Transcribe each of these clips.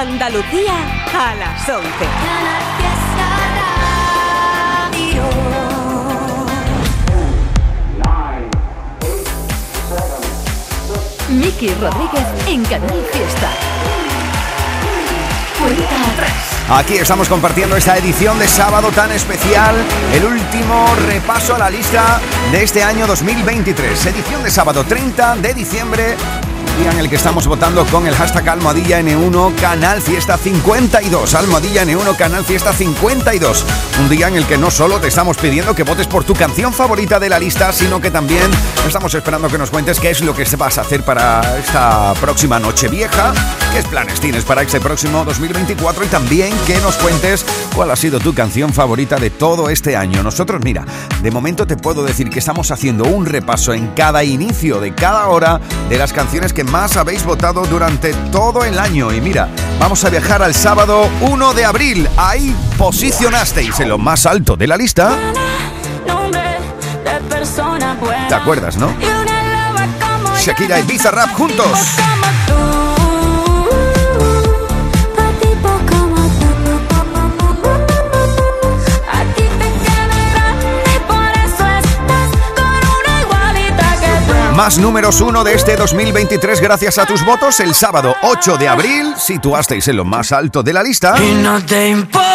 Andalucía a las 11. Miki Rodríguez en Canal Fiesta. Cuenta atrás. Aquí estamos compartiendo esta edición de sábado tan especial, el último repaso a la lista de este año 2023. Edición de sábado 30 de diciembre día en el que estamos votando con el hashtag Almohadilla N1 Canal Fiesta 52. Almohadilla N1 Canal Fiesta 52. Un día en el que no solo te estamos pidiendo que votes por tu canción favorita de la lista, sino que también estamos esperando que nos cuentes qué es lo que vas a hacer para esta próxima noche vieja, qué planes tienes para este próximo 2024 y también que nos cuentes cuál ha sido tu canción favorita de todo este año. Nosotros, mira, de momento te puedo decir que estamos haciendo un repaso en cada inicio de cada hora de las canciones que más habéis votado durante todo el año. Y mira, vamos a viajar al sábado 1 de abril. Ahí posicionasteis en lo más alto de la lista. ¿Te acuerdas, no? Shakira y Bizarrap juntos. Más números uno de este 2023 gracias a tus votos. El sábado 8 de abril situasteis en lo más alto de la lista. Y no te importa.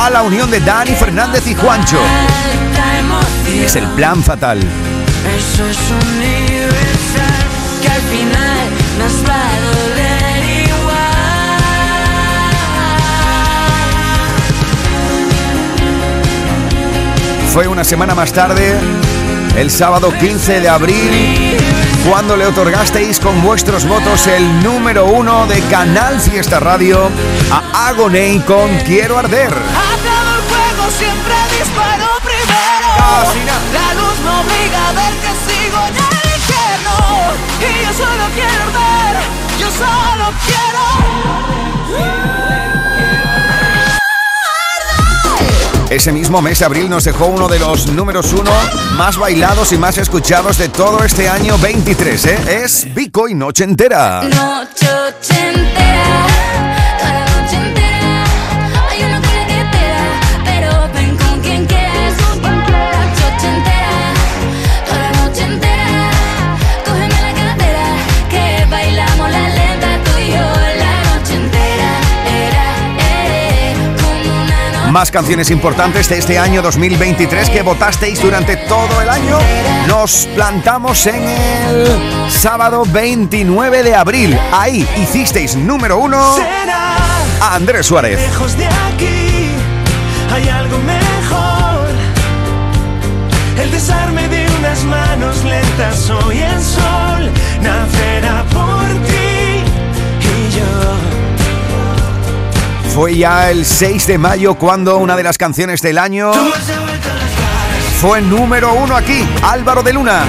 A la unión de Dani Fernández y Juancho. Es el plan fatal. Eso es universal. Que al final nos va a doler igual. Fue una semana más tarde el sábado 15 de abril, cuando le otorgasteis con vuestros votos el número uno de Canal Fiesta Radio a Agoney con Quiero Arder. Aplaudo el fuego, siempre disparo primero. La luz me obliga a ver que sigo en el infierno. Y yo solo quiero yo solo quiero. Ese mismo mes de abril nos dejó uno de los números uno más bailados y más escuchados de todo este año 23, ¿eh? Es Vico y Noche Entera. Noche entera. Más canciones importantes de este año 2023 que votasteis durante todo el año. Nos plantamos en el sábado 29 de abril. Ahí hicisteis número uno a Andrés Suárez. Lejos de aquí hay algo mejor. El desarme de unas manos lentas hoy el sol nacerá por ti Fue ya el 6 de mayo cuando una de las canciones del año fue número uno aquí, Álvaro de Luna.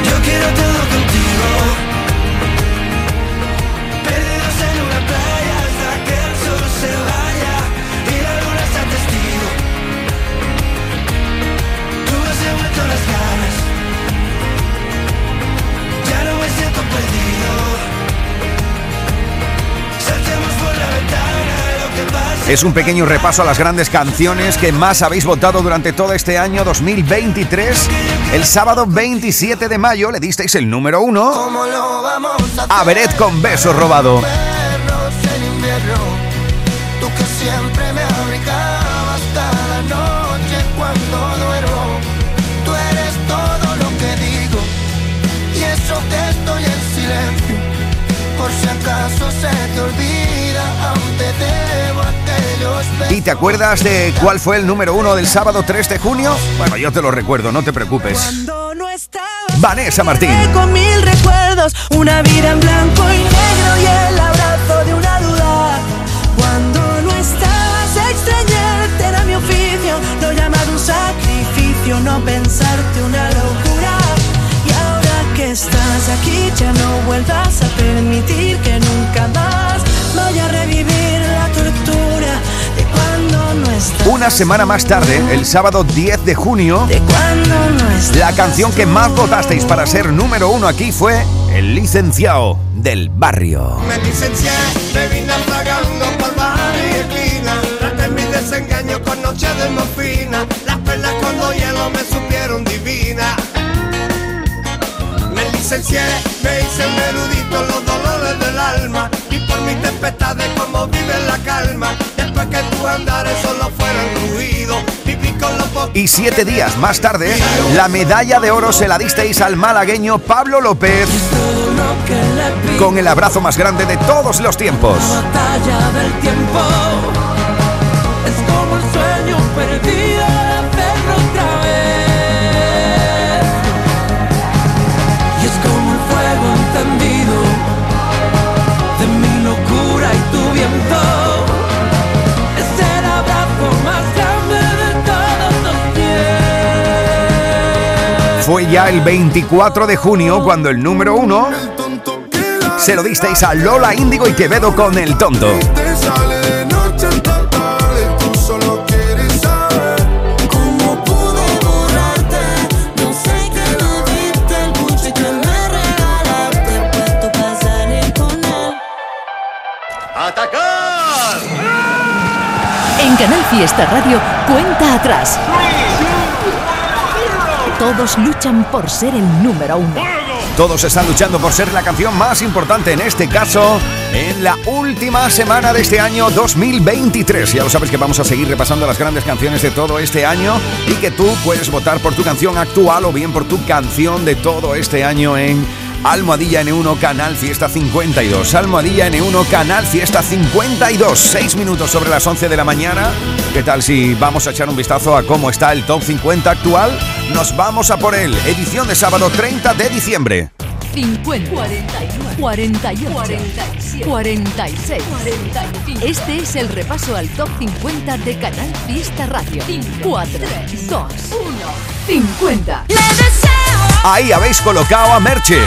Es un pequeño repaso a las grandes canciones que más habéis votado durante todo este año 2023. El sábado 27 de mayo le disteis el número uno ¿Cómo lo vamos a Beret con Beso Robado. Por si acaso se te olvida, aún te debo. ¿Y te acuerdas de cuál fue el número uno del sábado 3 de junio? Bueno, yo te lo recuerdo, no te preocupes. Vanessa Martín. con mil recuerdos, una vida en blanco y negro y el abrazo de una duda. Cuando no estabas, extrañarte era mi oficio, lo llamado un sacrificio, no pensarte una locura. Y ahora que estás aquí, ya no vuelvas a permitir que nunca más vaya a revivir una semana más tarde, el sábado 10 de junio, la canción que más votasteis para ser número uno aquí fue El licenciado del barrio. Me licencié, me vine pagando por bar y esquina. Traté mi desengaño con noche de morfina. Las perlas cuando hielo me supieron divina. Me licencié, me hice un erudito en los dolores del alma. Y por mis tempestades como vive la calma. Después que tu andares solo fueron ruido. Viví con los po- Y siete días más tarde, la medalla de oro se la disteis al malagueño Pablo López con el abrazo más grande de todos los tiempos. Ya el 24 de junio cuando el número uno se lo disteis a Lola Índigo y Quevedo con El Tonto. Él En Canal Fiesta Radio, cuenta atrás. Todos luchan por ser el número uno. Todos están luchando por ser la canción más importante, en este caso, en la última semana de este año 2023. Ya lo sabes que vamos a seguir repasando las grandes canciones de todo este año y que tú puedes votar por tu canción actual o bien por tu canción de todo este año en Almohadilla N1 Canal Fiesta 52. Almohadilla N1 Canal Fiesta 52. Seis minutos sobre las 11 de la mañana. ¿Qué tal si vamos a echar un vistazo a cómo está el top 50 actual? Nos vamos a por él. Edición de sábado 30 de diciembre. 50, 41, 48, 47, 46, 45. Este es el repaso al top 50 de Canal Fiesta Radio. 4, 2, 1, 50. Le deseo, Ahí habéis colocado a Merche.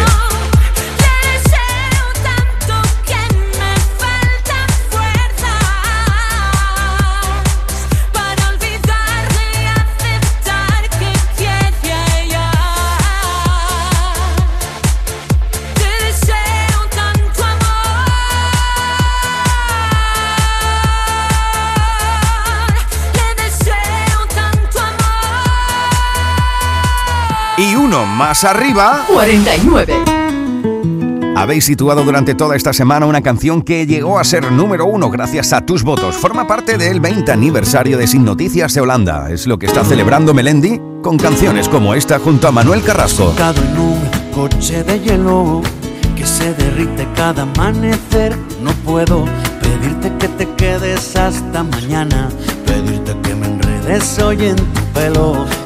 Más arriba, 49. habéis situado durante toda esta semana una canción que llegó a ser número uno gracias a tus votos. Forma parte del 20 aniversario de Sin Noticias de Holanda. Es lo que está celebrando Melendi con canciones como esta junto a Manuel Carrasco. Sentado en un coche de hielo que se derrite cada amanecer. No puedo pedirte que te quedes hasta mañana, pedirte que me enredes hoy en tu pelo.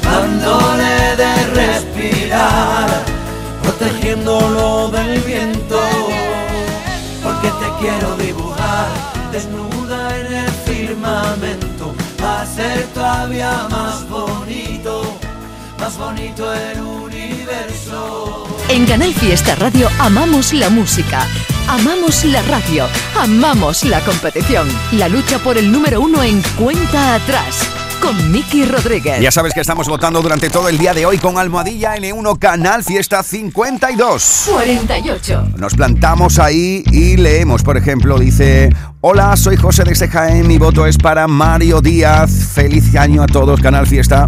dándole de respirar, protegiéndolo del viento. Porque te quiero dibujar, desnuda en el firmamento, hacer todavía más bonito, más bonito el universo. En Canal Fiesta Radio amamos la música, amamos la radio, amamos la competición. La lucha por el número uno en cuenta atrás con Miki Rodríguez. Ya sabes que estamos votando durante todo el día de hoy con Almohadilla N1 Canal Fiesta 52. 48. Nos plantamos ahí y leemos, por ejemplo, dice, hola, soy José de Jaén, mi voto es para Mario Díaz. Feliz año a todos, Canal Fiesta.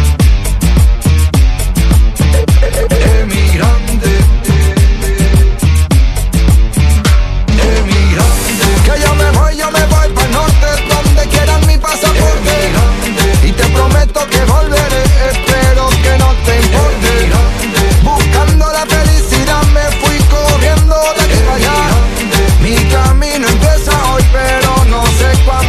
Emigrante. Emigrante. Que yo me voy, yo me voy para norte, donde quieran mi pasaporte. Y te prometo que volveré, espero que no te importe. Buscando la felicidad me fui corriendo de aquí para allá. Mi camino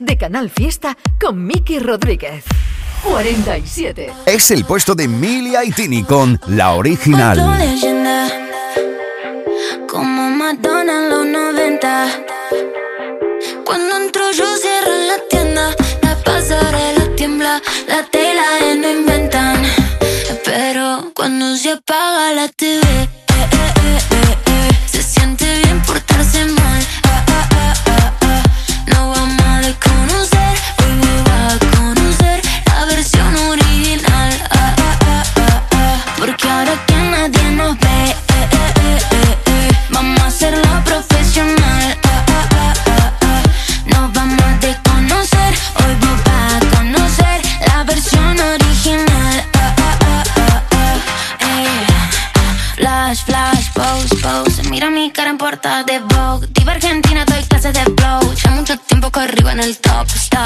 De Canal Fiesta con Miki Rodríguez. 47. Es el puesto de Milia y Tini con la original. Como Madonna en los 90. Cuando entro yo cierro la tienda, la pasarela tiembla, la tela no inventan. Pero cuando se apaga la TV,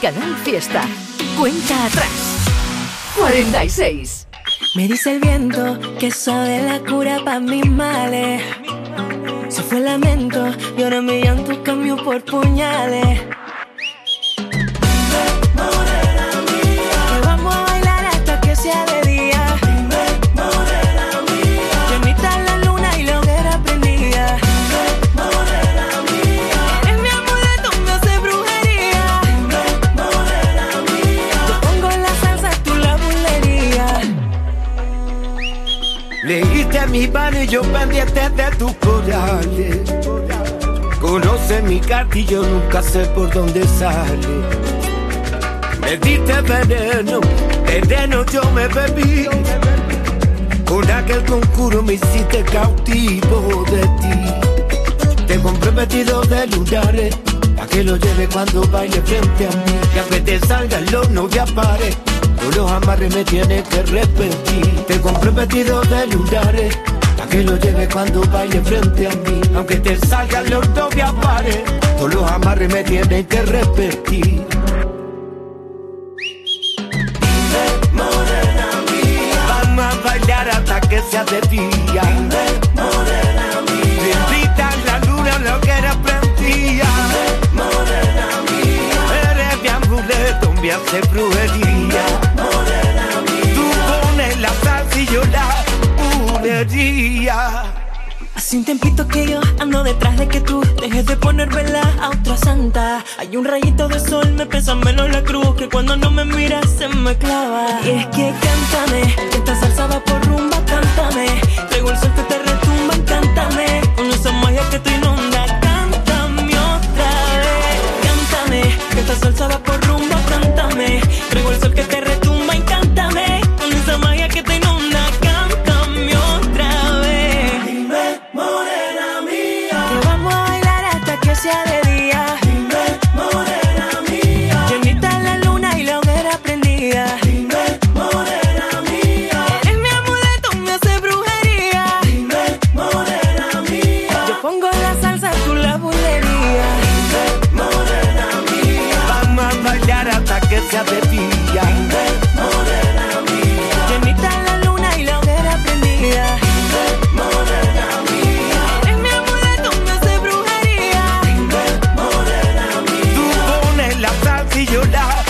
Canal Fiesta. Cuenta atrás. 46. Me dice el viento que sabe la cura pa' mis males. Se fue el lamento y ahora mi llanto cambió por puñales. Mi yo pendiente de tus corales. Conoce mi yo nunca sé por dónde sale. Me diste veneno, veneno yo me bebí. Con aquel conjuro me hiciste cautivo de ti. Te compré vestido de lunares, pa' que lo lleve cuando baile frente a mí. Aunque te salga el horno de pares, todos los amarres me tienes que repetir. Te compré vestido de lunares, pa' que lo lleve cuando baile frente a mí. Aunque te salga el horno de pares, todos los amarres me tienes que repetir. Vamos a bailar hasta que sea de día. Bendita la luna, lo que era prendía. Eres mi amuleto, me hace brujería. Bulería. Hace un tiempito que yo ando detrás de que tú dejes de poner vela a otra santa. Hay un rayito de sol, me pesa menos la cruz que cuando no me miras se me clava. Y es que cántame, que esta salsa va por rumba, cántame. Traigo el sol que te retumba, cántame. Con esa magia que te inunda, la luna y la hoguera prendida. Tú pones la la.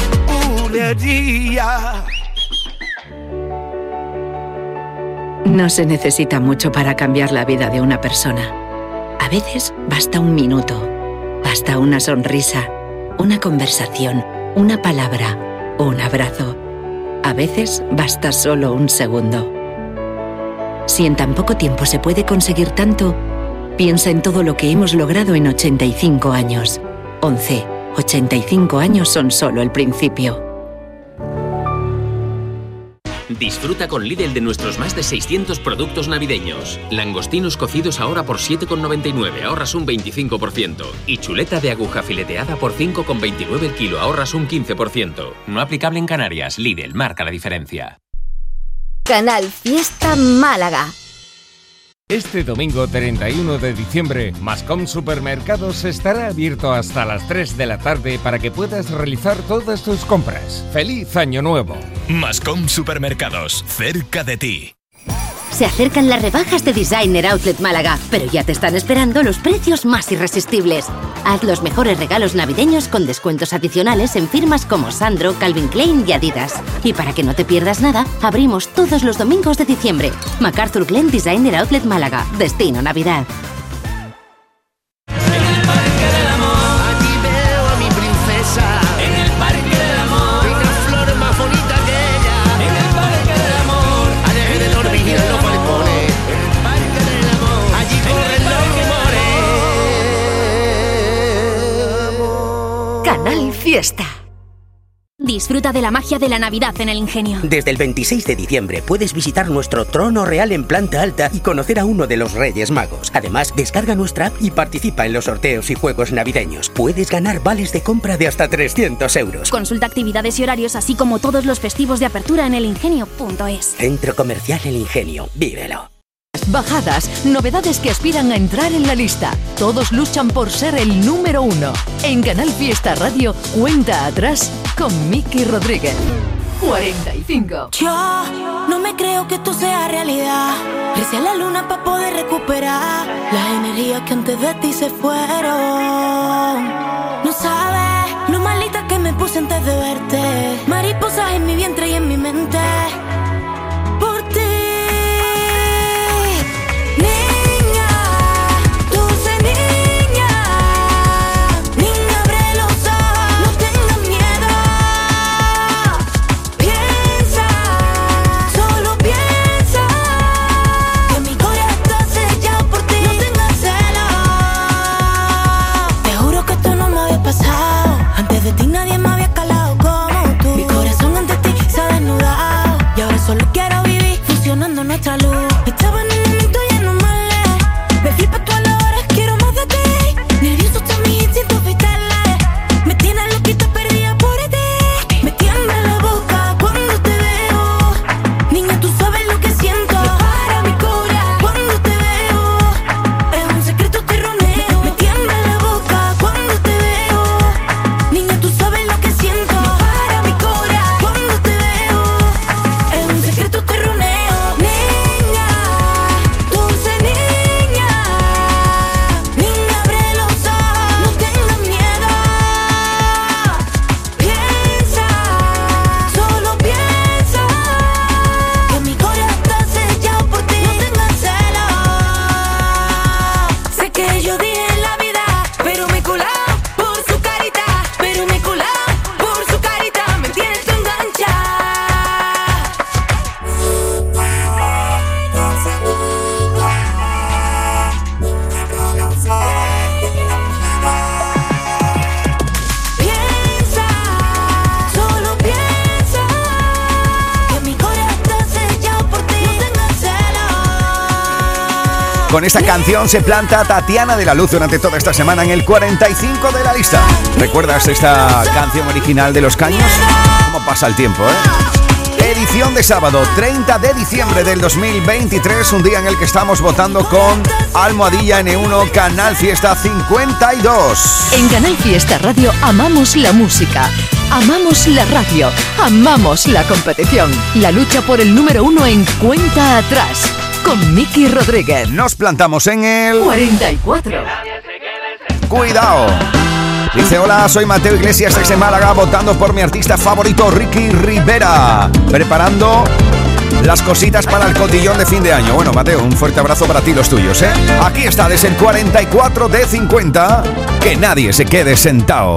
No se necesita mucho para cambiar la vida de una persona. A veces basta un minuto, basta una sonrisa, una conversación, una palabra, un abrazo. A veces basta solo un segundo. Si en tan poco tiempo se puede conseguir tanto, piensa en todo lo que hemos logrado en 85 años. 11. 85 años son solo el principio. Disfruta con Lidl de nuestros más de 600 productos navideños. Langostinos cocidos ahora por 7,99, ahorras un 25%. Y chuleta de aguja fileteada por 5,29 el kilo, ahorras un 15%. No aplicable en Canarias, Lidl marca la diferencia. Canal Fiesta Málaga. Este domingo 31 de diciembre, Mascom Supermercados estará abierto hasta las 3 de la tarde para que puedas realizar todas tus compras. ¡Feliz Año Nuevo! Mascom Supermercados, cerca de ti. Se acercan las rebajas de Designer Outlet Málaga, pero ya te están esperando los precios más irresistibles. Haz los mejores regalos navideños con descuentos adicionales en firmas como Sandro, Calvin Klein y Adidas. Y para que no te pierdas nada, abrimos todos los domingos de diciembre. MacArthur Glen Designer Outlet Málaga, destino Navidad. Disfruta de la magia de la Navidad en el Ingenio. Desde el 26 de diciembre puedes visitar nuestro trono real en planta alta y conocer a uno de los Reyes Magos. Además, descarga nuestra app y participa en los sorteos y juegos navideños. Puedes ganar vales de compra de hasta 300 euros. Consulta actividades y horarios, así como todos los festivos de apertura en elingenio.es. Centro Comercial El Ingenio. Vívelo. Bajadas, novedades que aspiran a entrar en la lista. Todos luchan por ser el número uno. En Canal Fiesta Radio, cuenta atrás con Miki Rodríguez. 45. Yo no me creo que esto sea realidad. Recé a la luna para poder recuperar las energías que antes de ti se fueron. No sabes lo malita que me puse antes de verte. Mariposas en mi vientre y en mi mente. Esta canción se planta Tatiana de la Luz durante toda esta semana en el 45 de la lista. ¿Recuerdas esta canción original de Los Caños? ¿Cómo pasa el tiempo, eh? Edición de sábado 30 de diciembre del 2023, un día en el que estamos votando con Almohadilla N1 Canal Fiesta 52. En Canal Fiesta Radio amamos la música, amamos la radio, amamos la competición. La lucha por el número uno en cuenta atrás. Con Miki Rodríguez. Nos plantamos en el 44. Cuidado. Dice, hola, soy Mateo Iglesias desde Málaga, votando por mi artista favorito, Ricky Rivera. Preparando las cositas para el cotillón de fin de año. Bueno, Mateo, un fuerte abrazo para ti y los tuyos, ¿eh? Aquí está, desde el 44 de 50, que nadie se quede sentado.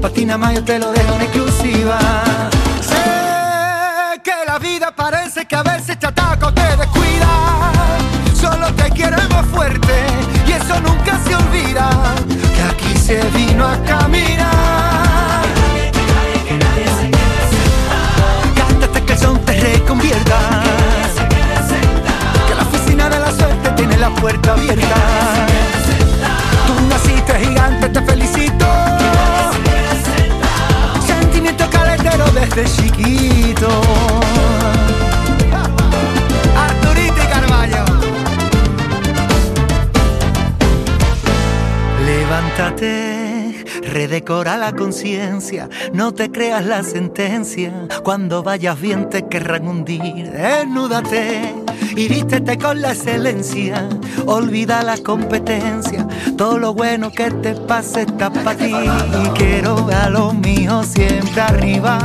patina más yo te lo dejo en exclusiva. Sé que la vida parece que a veces te ataca o te descuida. Solo te quiero más fuerte y eso nunca se olvida. Que aquí se vino a caminar. Cántate que el son te reconvierta. Que la oficina de la suerte tiene la puerta abierta. Desde chiquito. Arturito y Carballo. Levántate, redecora la conciencia, no te creas la sentencia. Cuando vayas bien te querrán hundir, desnúdate y vístete con la excelencia. Olvida la competencia, todo lo bueno que te pase está para ti. Quiero ver a los míos siempre arriba,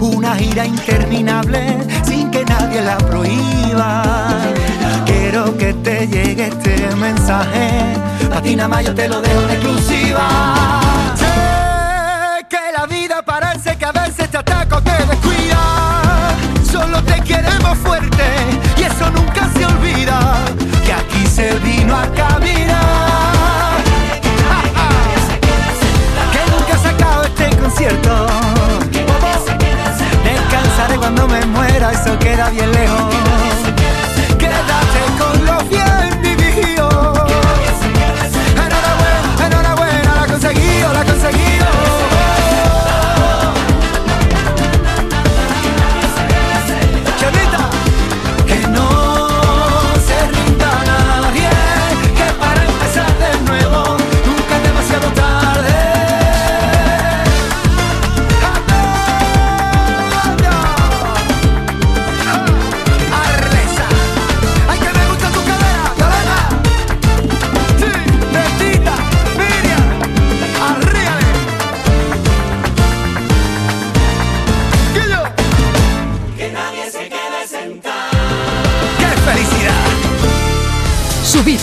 una gira interminable sin que nadie la prohíba. Quiero que te llegue este mensaje, a ti nada más yo te lo dejo en exclusiva. Sé que la vida parece que a veces te ataca o te descuida. Solo te queremos fuerte Que aquí se vino a caminar. Que nunca se acaba este concierto. Descansaré cuando me muera, eso queda bien lejos. Quédate con lo bien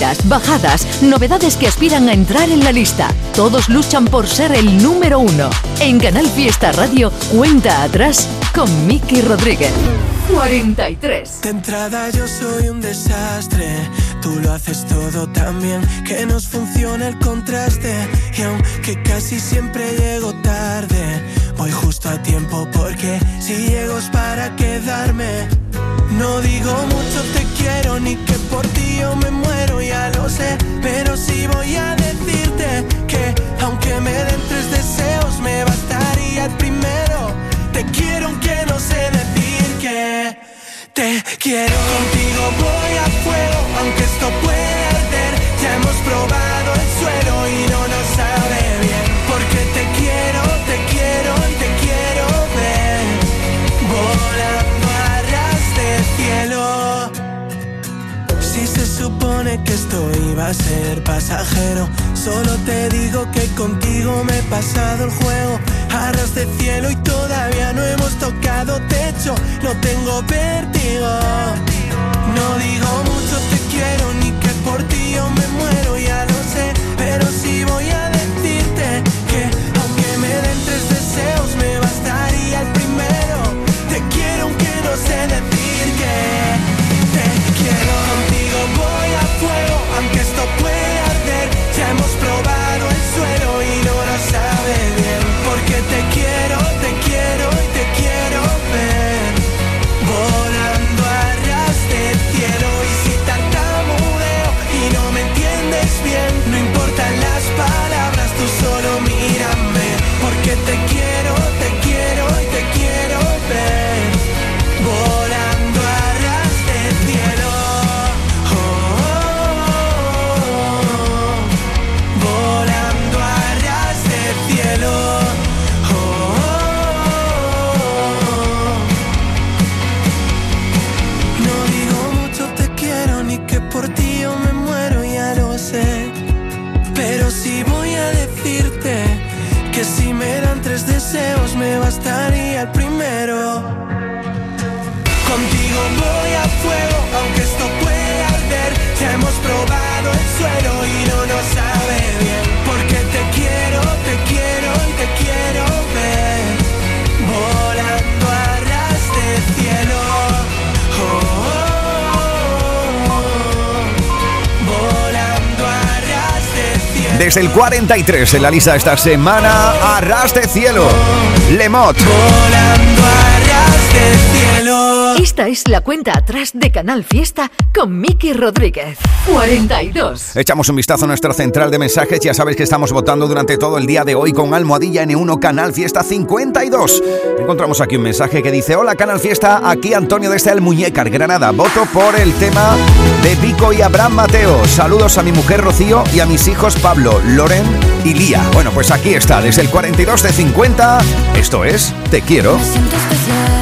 Subidas, bajadas, novedades que aspiran a entrar en la lista. Todos luchan por ser el número uno. En Canal Fiesta Radio, cuenta atrás con Miki Rodríguez. 43. De entrada yo soy un desastre, tú lo haces todo tan bien que nos funciona el contraste y aunque casi siempre llego tarde, voy justo a tiempo porque si llego es para quedarme. No digo mucho te quiero ni que por ti yo me muero, ya lo sé, pero sí voy a decirte que aunque me den tres deseos me bastaría el primero. Te quiero aunque no sé decir que te quiero. Contigo voy a fuego, aunque esto puede arder. Ya hemos probado el suelo y no pasajero, solo te digo que contigo me he pasado el juego. Arras de cielo y todavía no hemos tocado techo, no tengo vértigo. No digo mucho te quiero ni que por ti yo me muero, ya lo sé, pero sí voy a hemos probado el suelo y no lo sabe bien. Porque te quiero, suelo y no nos sabe bien. Porque te quiero, te quiero y te quiero ver. Volando a ras de cielo. Oh, oh. Volando a ras de cielo. Desde el 43 en la lista esta semana, Arras de Cielo, Lemot. Volando a ras de cielo. Esta es la cuenta atrás de Canal Fiesta con Miki Rodríguez. 42. Echamos un vistazo a nuestra central de mensajes. Ya sabes que estamos votando durante todo el día de hoy con Almohadilla N1 Canal Fiesta 52. Encontramos aquí un mensaje que dice: Hola Canal Fiesta, aquí Antonio desde el Muñecar, Granada. Voto por el tema de Vico y Abraham Mateo. Saludos a mi mujer Rocío y a mis hijos Pablo, Loren y Lía. Bueno, pues aquí está, desde el 42 de 50. Esto es Te quiero. Me especial.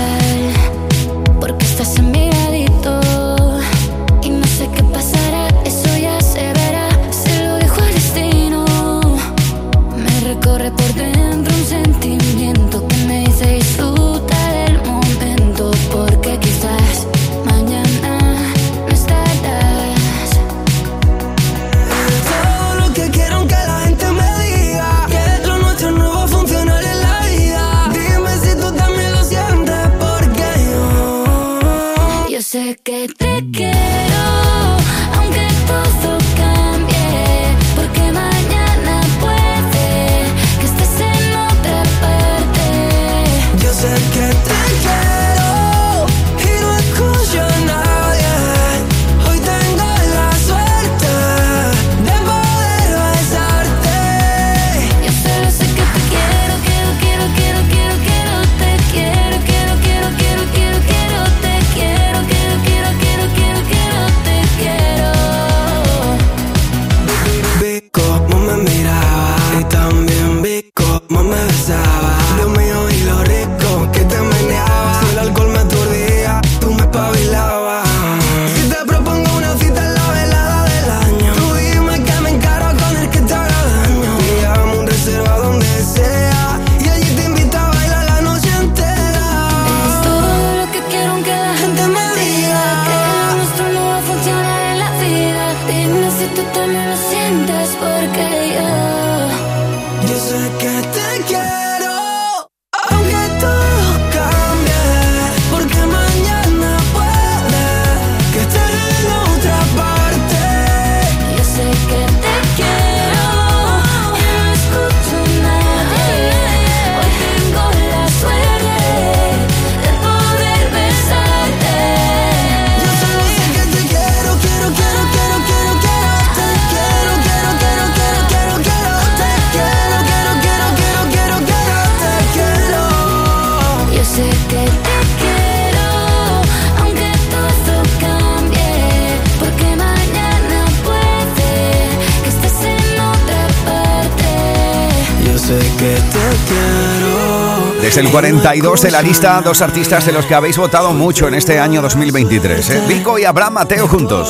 el 42 de la lista, dos artistas de los que habéis votado mucho en este año 2023. ¿eh? Y Abraham Mateo juntos.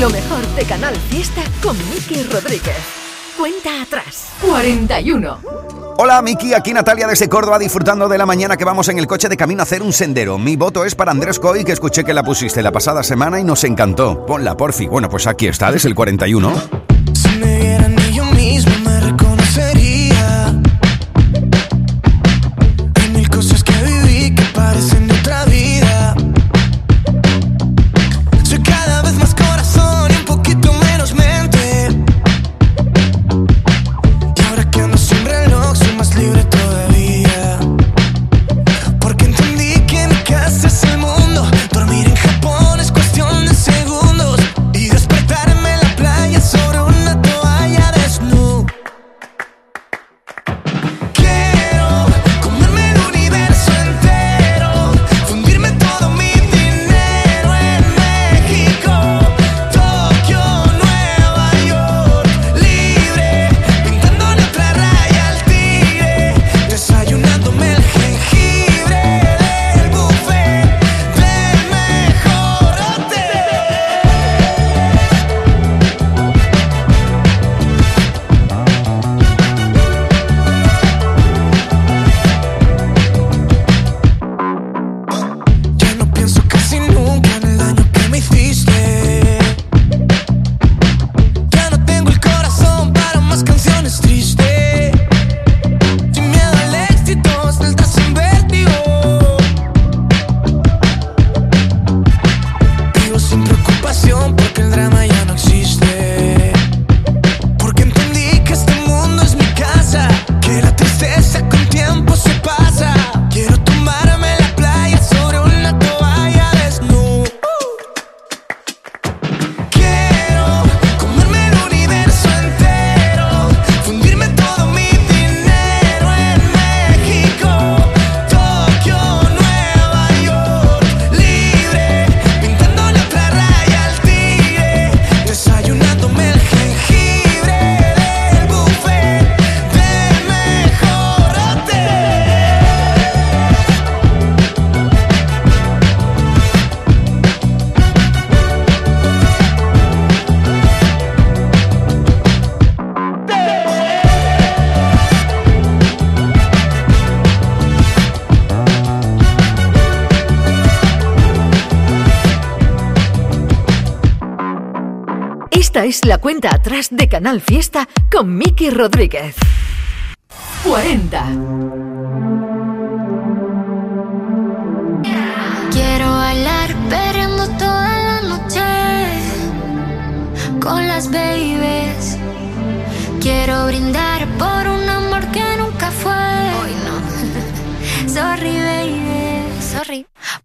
Lo mejor de Canal Fiesta con Miki Rodríguez. Cuenta atrás. 41. Hola Miki, aquí Natalia desde Córdoba disfrutando de la mañana que vamos en el coche de camino a hacer un sendero. Mi voto es para Andrés Coy que escuché que la pusiste la pasada semana y nos encantó. Ponla, porfi. Bueno, pues aquí está, desde el 41. Esta es la cuenta atrás de Canal Fiesta con Miki Rodríguez. 40. Quiero bailar perreando toda la noche con las babies. Quiero brindar por un amor que nunca fue. Hoy no. Sorry, baby. Sorry.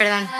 perdón.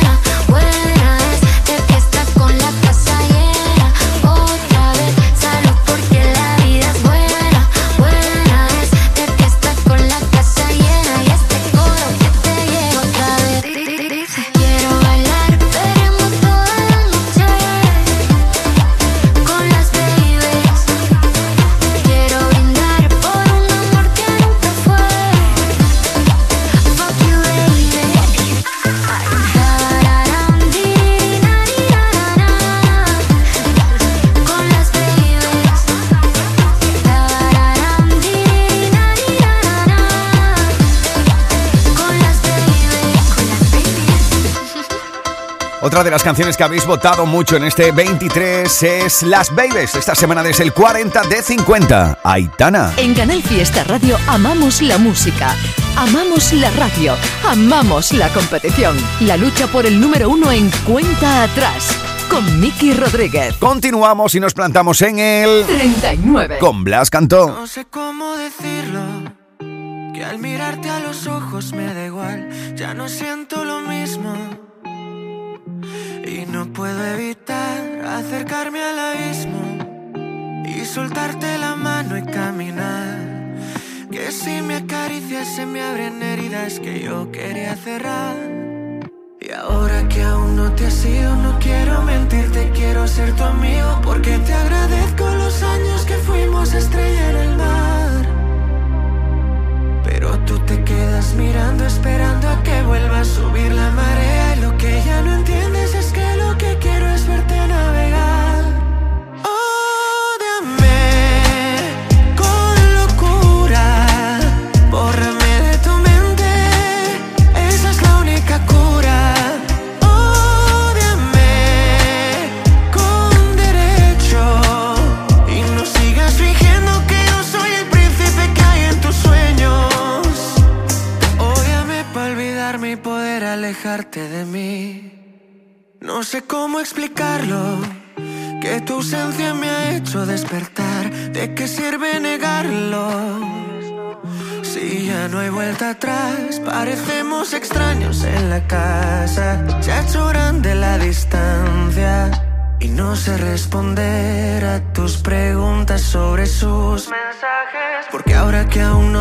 Otra de las canciones que habéis votado mucho en este 23 es Las Babies. Esta semana desde el 40 de 50. Aitana. En Canal Fiesta Radio amamos la música, amamos la radio, amamos la competición. La lucha por el número uno en cuenta atrás. Con Miki Rodríguez. Continuamos y nos plantamos en el 39. Con Blas Cantó. No sé cómo decirlo, que al mirarte a los ojos me da igual, ya no siento lo mismo. Y no puedo evitar acercarme al abismo y soltarte la mano y caminar. Que si me acaricias se me abren heridas que yo quería cerrar. Y ahora que aún no te has ido, no quiero mentirte, quiero ser tu amigo. Porque te agradezco los años que fuimos estrella en el mar.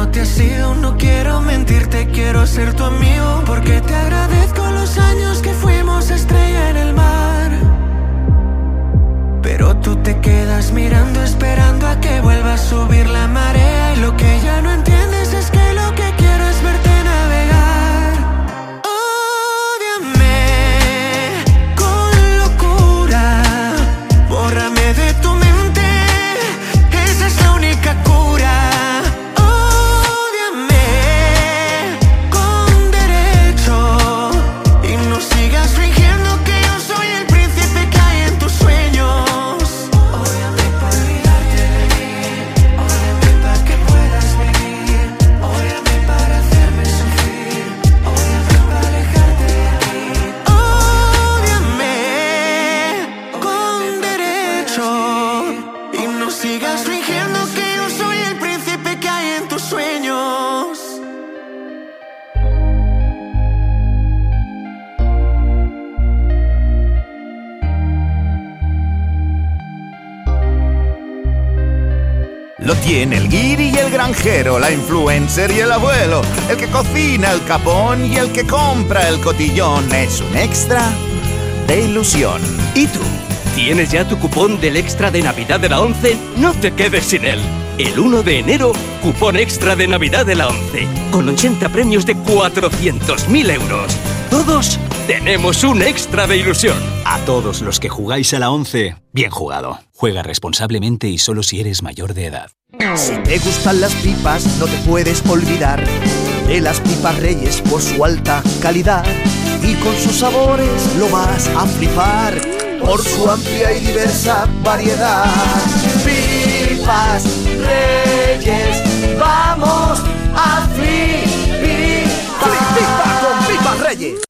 No te has ido, no quiero mentirte, quiero ser tu amigo. Porque te agradezco los años que fuimos estrella en el mar. Pero tú te quedas mirando, esperando a que vuelva a subir la marea. Y lo que ya no entiendes granjero, la influencer y el abuelo, el que cocina el capón y el que compra el cotillón. Es un extra de ilusión. ¿Y tú? ¿Tienes ya tu cupón del extra de Navidad de la 11? No te quedes sin él. El 1 de enero, cupón extra de Navidad de la 11, con 80 premios de 400.000 euros. Todos tenemos un extra de ilusión. A todos los que jugáis a la 11, bien jugado. Juega responsablemente y solo si eres mayor de edad. Si te gustan las pipas, no te puedes olvidar de las pipas Reyes por su alta calidad. Y con sus sabores lo vas a flipar por su amplia y diversa variedad. Pipas Reyes, vamos a flipar. con Pipas Reyes.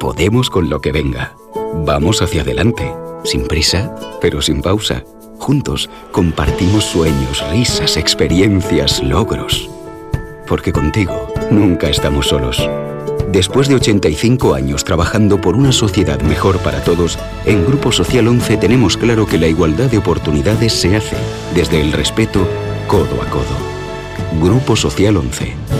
Podemos con lo que venga. Vamos hacia adelante. Sin prisa, pero sin pausa. Juntos compartimos sueños, risas, experiencias, logros. Porque contigo nunca estamos solos. Después de 85 años trabajando por una sociedad mejor para todos, en Grupo Social 11 tenemos claro que la igualdad de oportunidades se hace desde el respeto codo a codo. Grupo Social 11.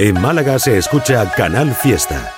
En Málaga se escucha Canal Fiesta.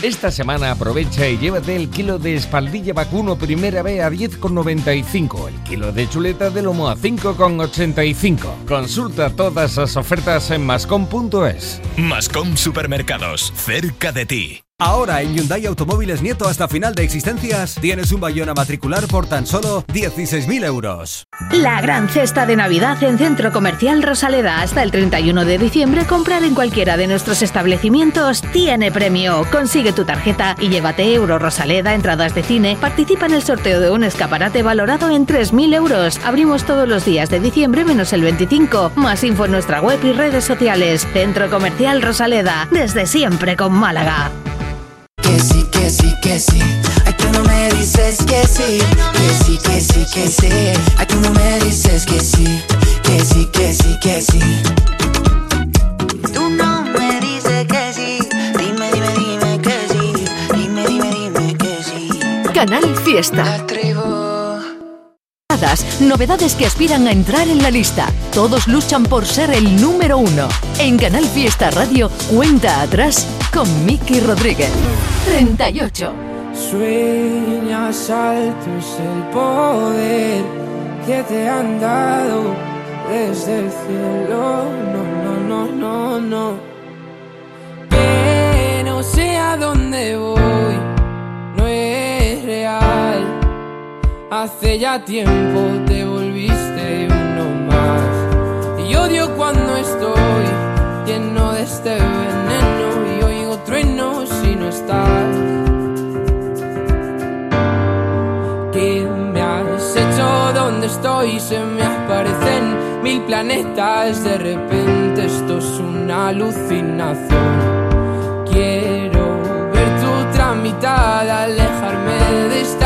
Esta semana aprovecha y llévate el kilo de espaldilla vacuno primera B a 10,95, el kilo de chuleta de lomo a 5,85. Consulta todas las ofertas en mascom.es. Mascom Supermercados, cerca de ti. Ahora en Hyundai Automóviles Nieto hasta final de existencias tienes un Bayona matricular por tan solo 16.000 euros. La gran cesta de Navidad en Centro Comercial Rosaleda hasta el 31 de diciembre. Comprar en cualquiera de nuestros establecimientos tiene premio. Consigue tu tarjeta y llévate Euro Rosaleda, entradas de cine. Participa en el sorteo de un escaparate valorado en 3.000 euros. Abrimos todos los días de diciembre menos el 25. Más info en nuestra web y redes sociales. Centro Comercial Rosaleda. Desde siempre con Málaga. Que sí, que sí, que sí. Ay, tú no me dices que sí. Que sí, que sí, que sí. Ay, tú no me dices que sí. Que sí, que sí, que sí. Tú no me dices que sí. Dime, dime, dime que sí. Dime, dime, dime que sí. Canal Fiesta. Novedades que aspiran a entrar en la lista. Todos luchan por ser el número uno. En Canal Fiesta Radio, cuenta atrás con Miki Rodríguez. 38. Sueñas alto es el poder que te han dado desde el cielo. No, no, no, no, no. Que no sé a dónde voy, no es real. Hace ya tiempo te volviste uno más. Y odio cuando estoy lleno de este veneno y oigo truenos si no estás. ¿Qué me has hecho? ¿Dónde estoy? Se me aparecen mil planetas. De repente esto es una alucinación. Quiero ver tu tramitada, alejarme de esta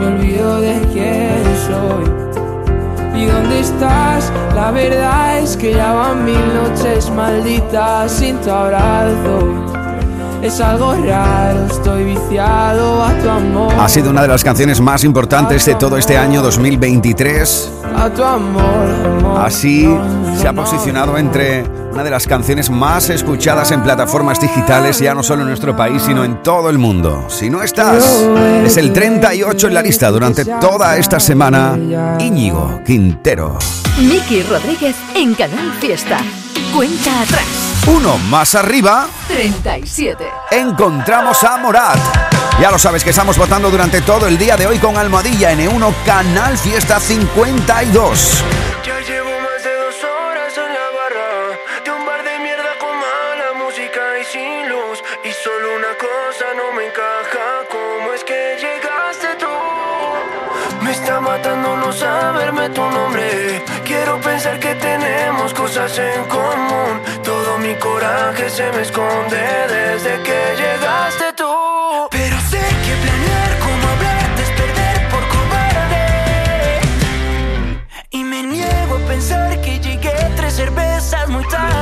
Me olvido de quién soy. ¿Y dónde estás? La verdad es que ya van mil noches malditas sin tu abrazo. Es algo raro, estoy viciado a tu amor. Ha sido una de las canciones más importantes de todo este año 2023. A tu amor. Así se ha posicionado entre una de las canciones más escuchadas en plataformas digitales, ya no solo en nuestro país, sino en todo el mundo. Si no estás, es el 38 en la lista durante toda esta semana. Íñigo Quintero. Miki Rodríguez en Canal Fiesta. Cuenta atrás. Uno más arriba. 37. Encontramos a Morat. Ya lo sabes que estamos votando durante todo el día de hoy con Almohadilla N1 Canal Fiesta 52. Ya llevo más de dos horas en la barra De un bar de mierda con mala música y sin luz Y solo una cosa no me encaja ¿Cómo es que llegaste tú? Me está matando no saberme tu nombre Quiero pensar que tenemos cosas en común Todo mi coraje se me esconde desde que llegaste muy tarde.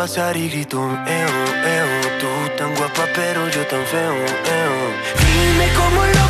Pasar y grito, eo, eo, tú tan guapa pero yo tan feo, eo. Dime cómo logro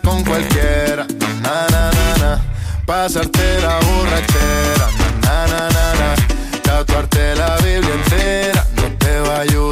con cualquiera, na na na na. Pasarte la borrachera, na na na na na. Tatuarte la Biblia entera no te va a ayudar.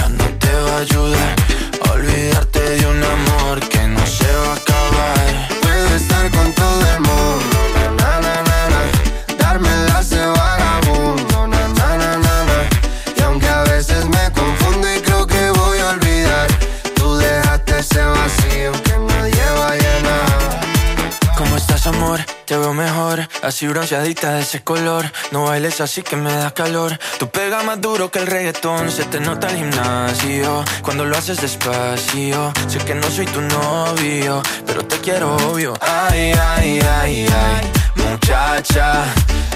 a Olvidarte de un amor que no se va a acabar. Te veo mejor, así bronceadita de ese color. No bailes así que me da calor. Tú pega más duro que el reggaetón, se te nota el gimnasio. Cuando lo haces despacio, sé que no soy tu novio, pero te quiero obvio. Ay, ay, ay, ay, muchacha.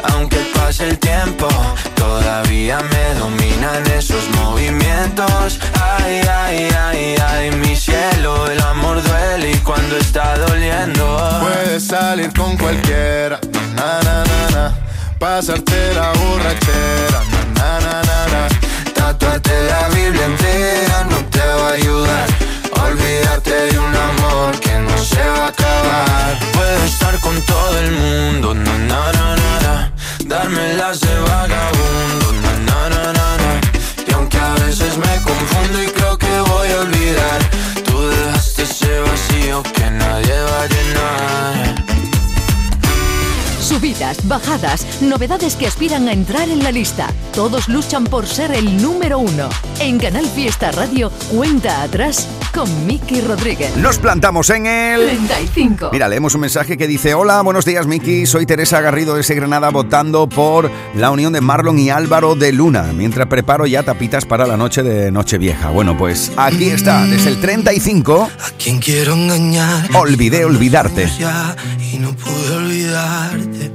Aunque pase el tiempo, todavía me dominan esos movimientos. Ay, ay, ay, ay, mi cielo, el amor duele y cuando está doliendo. Puedes salir con cualquiera, na na na na. Pasarte la borrachera, na na na na na. Tatuarte la Biblia entera no te va a ayudar. a Olvidarte de un amor que no se va a acabar. Puedo estar con todo el mundo, na na na na. Darme las de vagabundo, na na na na na. Y aunque a veces me confundo y creo que voy a olvidar, Subidas, bajadas, novedades que aspiran a entrar en la lista. Todos luchan por ser el número uno. En Canal Fiesta Radio, cuenta atrás con Miki Rodríguez. Nos plantamos en el 35. Mira, leemos un mensaje que dice: Hola, buenos días, Miki. Soy Teresa Garrido de Granada votando por la unión de Marlon y Álvaro de Luna, mientras preparo ya tapitas para la noche de Nochevieja. Bueno, pues aquí está, desde el 35. ¿Quién quiero engañar? Olvidé olvidarte. Ya, y no pude olvidarte.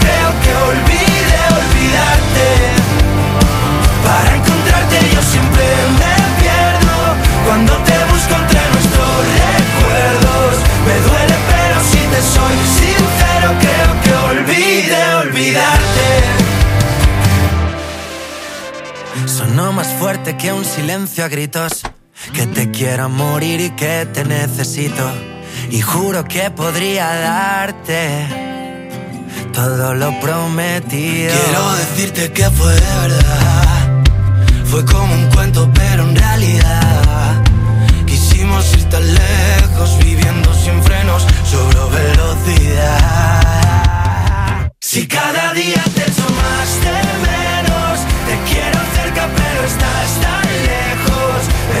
creo que olvide olvidarte. Para encontrarte yo siempre me pierdo cuando te busco entre nuestros recuerdos. Me duele pero si te soy sincero creo que olvide olvidarte. Sonó más fuerte que un silencio a gritos. que te quiero morir y que te necesito. Y juro que podría darte todo lo prometido. Quiero decirte que fue de verdad. Fue como un cuento, pero en realidad quisimos ir tan lejos, viviendo sin frenos, sobre velocidad. Si cada día te echo más de menos, te quiero cerca, pero estás tan lejos. Me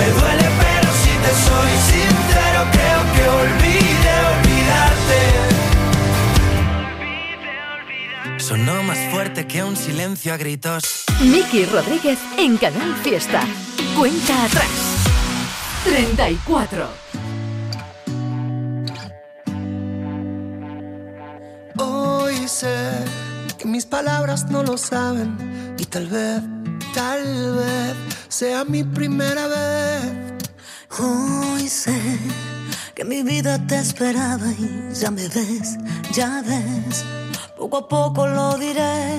Me duele pero si te soy sincero creo que olvide olvidarte. Sonó más fuerte que un silencio a gritos. Miki Rodríguez en Canal Fiesta. Cuenta atrás. 34. Hoy sé que mis palabras no lo saben y tal vez, tal vez sea mi primera vez. Hoy sé que mi vida te esperaba y ya me ves, ya ves, poco a poco lo diré.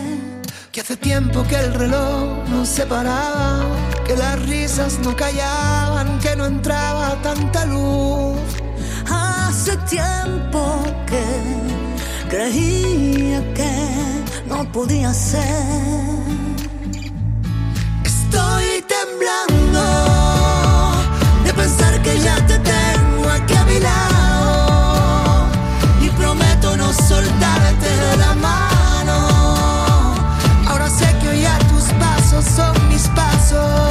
Que hace tiempo que el reloj no se paraba, que las risas no callaban, que no entraba tanta luz. Hace tiempo que creía que no podía ser. Estoy temblando de pensar que ya te tengo aquí a mi lado y prometo no soltarte de la mano. Ahora sé que hoy tus pasos son mis pasos.